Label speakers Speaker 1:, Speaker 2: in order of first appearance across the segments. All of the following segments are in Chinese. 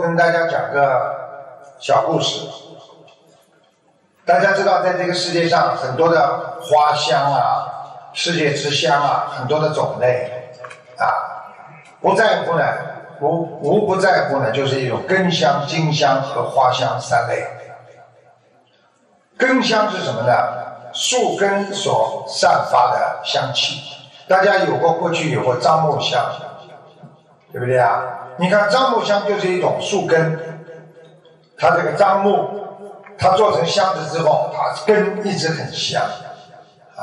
Speaker 1: 跟大家讲个小故事。大家知道，在这个世界上，很多的花香啊，世界之香啊，很多的种类啊，不在乎呢，无无不在乎呢，就是一种根香、茎香和花香三类。根香是什么呢？树根所散发的香气。大家有过过去有过樟木香，对不对啊？你看樟木香就是一种树根，它这个樟木，它做成香子之后，它根一直很香，啊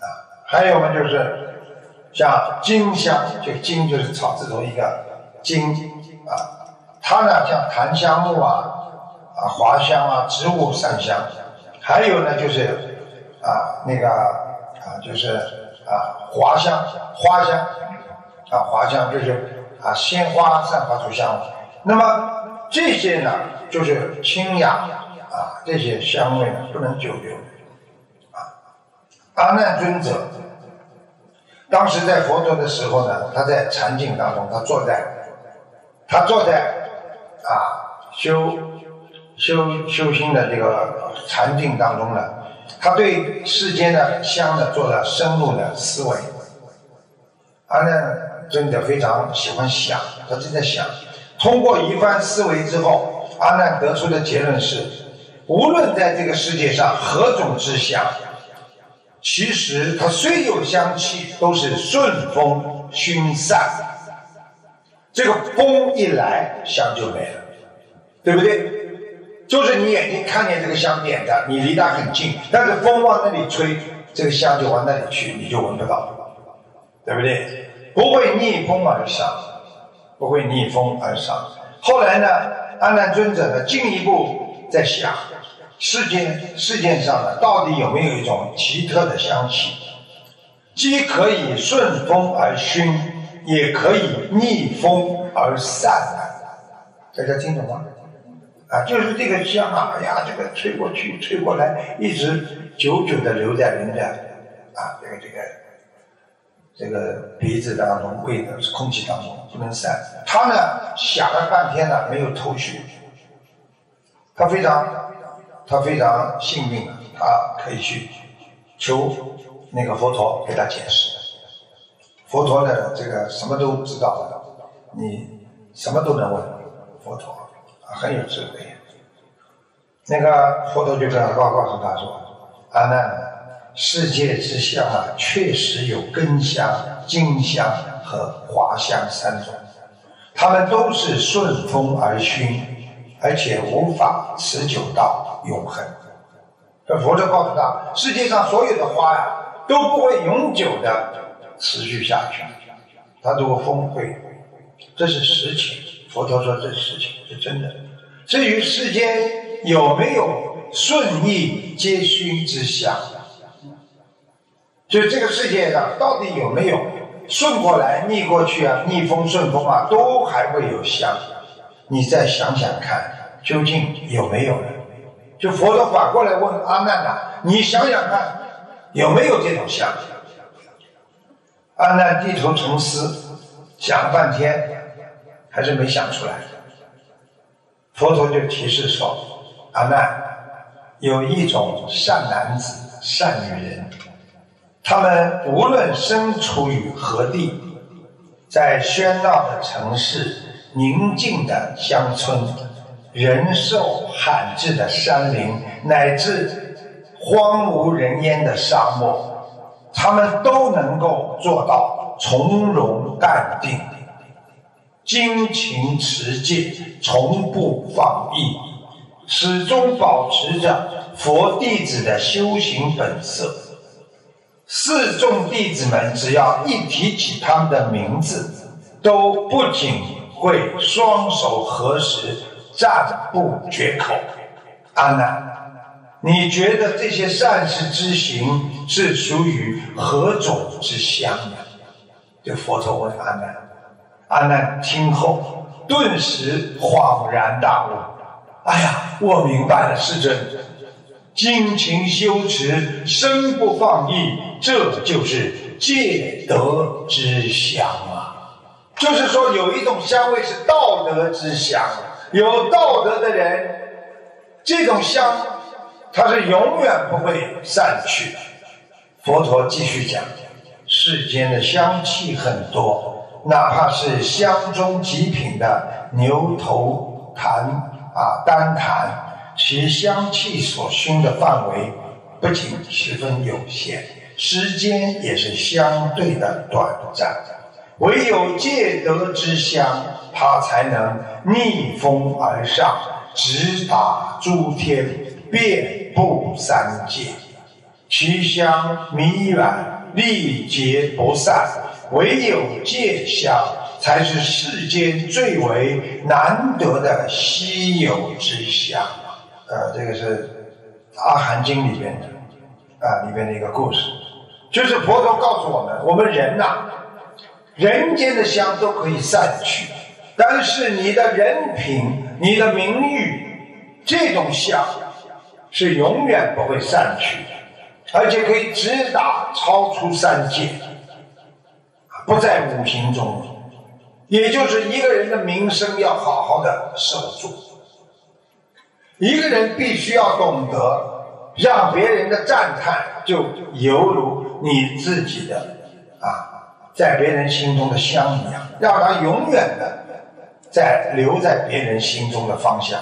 Speaker 1: 啊，还有嘛就是像金香，就金就是草字头一个金啊，它呢像檀香木啊啊华香啊植物散香，还有呢就是啊那个啊就是啊华香花香啊华香就是。啊，鲜花散发出香味，那么这些呢，就是清雅啊，这些香味呢不能久留。啊，阿难尊者当时在佛陀的时候呢，他在禅境当中，他坐在，他坐在啊修修修心的这个禅境当中呢，他对世间的香呢做了深入的思维。阿难。真的非常喜欢想，他正在想。通过一番思维之后，阿难得出的结论是：无论在这个世界上何种之香，其实它虽有香气，都是顺风熏散。这个风一来，香就没了，对不对？就是你眼睛看见这个香点的，你离它很近，但是风往那里吹，这个香就往那里去，你就闻不到，对不对？不会逆风而上，不会逆风而上。后来呢，阿难尊者呢进一步在想，世间世界上呢到底有没有一种奇特的香气，既可以顺风而熏，也可以逆风而散大家听懂吗？啊，就是这个香啊，哎呀，这个吹过去，吹过来，一直久久的留在人的啊，这个这个。这个鼻子当中、胃的空气当中不能散。他呢想了半天呢，没有头绪。他非常，他非常幸运，他可以去求那个佛陀给他解释。佛陀呢，这个什么都知道，你什么都能问佛陀，很有智慧。那个佛陀就这样告告诉他说：“阿难。”世界之香啊，确实有根香、茎香和花香三种，它们都是顺风而熏，而且无法持久到永恒。这佛陀告诉他，世界上所有的花呀，都不会永久的持续下去，它都风会，这是实情。佛陀说这是实情，是真的。至于世间有没有顺逆皆熏之香？就这个世界上到底有没有顺过来、逆过去啊？逆风顺风啊，都还会有相。你再想想看，究竟有没有呢？就佛陀反过来问阿难呐：“你想想看，有没有这种相？”阿难低头沉思，想了半天，还是没想出来。佛陀就提示说：“阿难，有一种善男子、善女人。”他们无论身处于何地，在喧闹的城市、宁静的乡村、人兽罕至的山林，乃至荒无人烟的沙漠，他们都能够做到从容淡定、精勤持戒、从不放逸，始终保持着佛弟子的修行本色。四众弟子们只要一提起他们的名字，都不仅会双手合十，赞不绝口。阿难，你觉得这些善事之行是属于何种之香呢？这佛陀问阿难，阿难听后顿时恍然大悟：哎呀，我明白了，世尊。精勤修持，身不放逸，这就是戒德之香啊！就是说，有一种香味是道德之香，有道德的人，这种香，它是永远不会散去的。佛陀继续讲，世间的香气很多，哪怕是香中极品的牛头檀啊丹檀，其香气所熏的范围不仅十分有限，时间也是相对的短暂。唯有戒德之香，它才能逆风而上，直达诸天，遍布三界。其香弥远，历劫不散。唯有戒香，才是世间最为难得的稀有之香。呃，这个是《阿含经》里边的啊，里边的一个故事，就是佛陀告诉我们，我们人呐。人间的香都可以散去，但是你的人品、你的名誉，这种香是永远不会散去的，而且可以直达超出三界，不在五行中。也就是一个人的名声要好好的守住，一个人必须要懂得让别人的赞叹就犹如你自己的啊。在别人心中的香一样，让它永远的在留在别人心中的方向。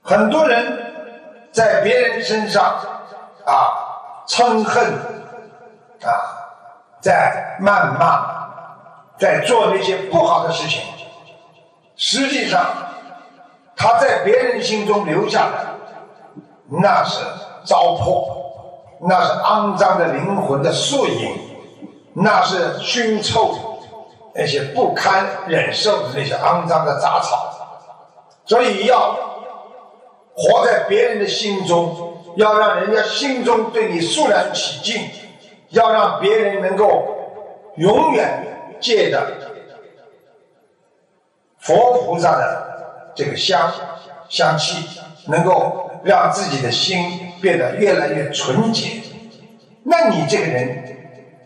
Speaker 1: 很多人在别人身上啊嗔恨啊，在谩骂，在做那些不好的事情，实际上他在别人心中留下的那是糟粕，那是肮脏的灵魂的宿影。那是熏臭，那些不堪忍受的那些肮脏的杂草，所以要活在别人的心中，要让人家心中对你肃然起敬，要让别人能够永远借着佛菩萨的这个香香气，能够让自己的心变得越来越纯洁。那你这个人。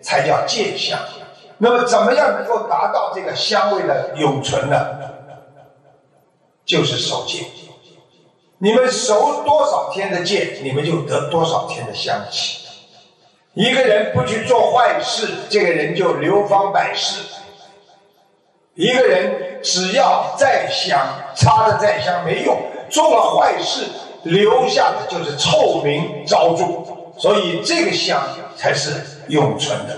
Speaker 1: 才叫戒香。那么，怎么样能够达到这个香味的永存呢？就是守戒。你们守多少天的戒，你们就得多少天的香气。一个人不去做坏事，这个人就流芳百世。一个人只要再想，插的再香没用，做了坏事，留下的就是臭名昭著。所以，这个香才是永存的。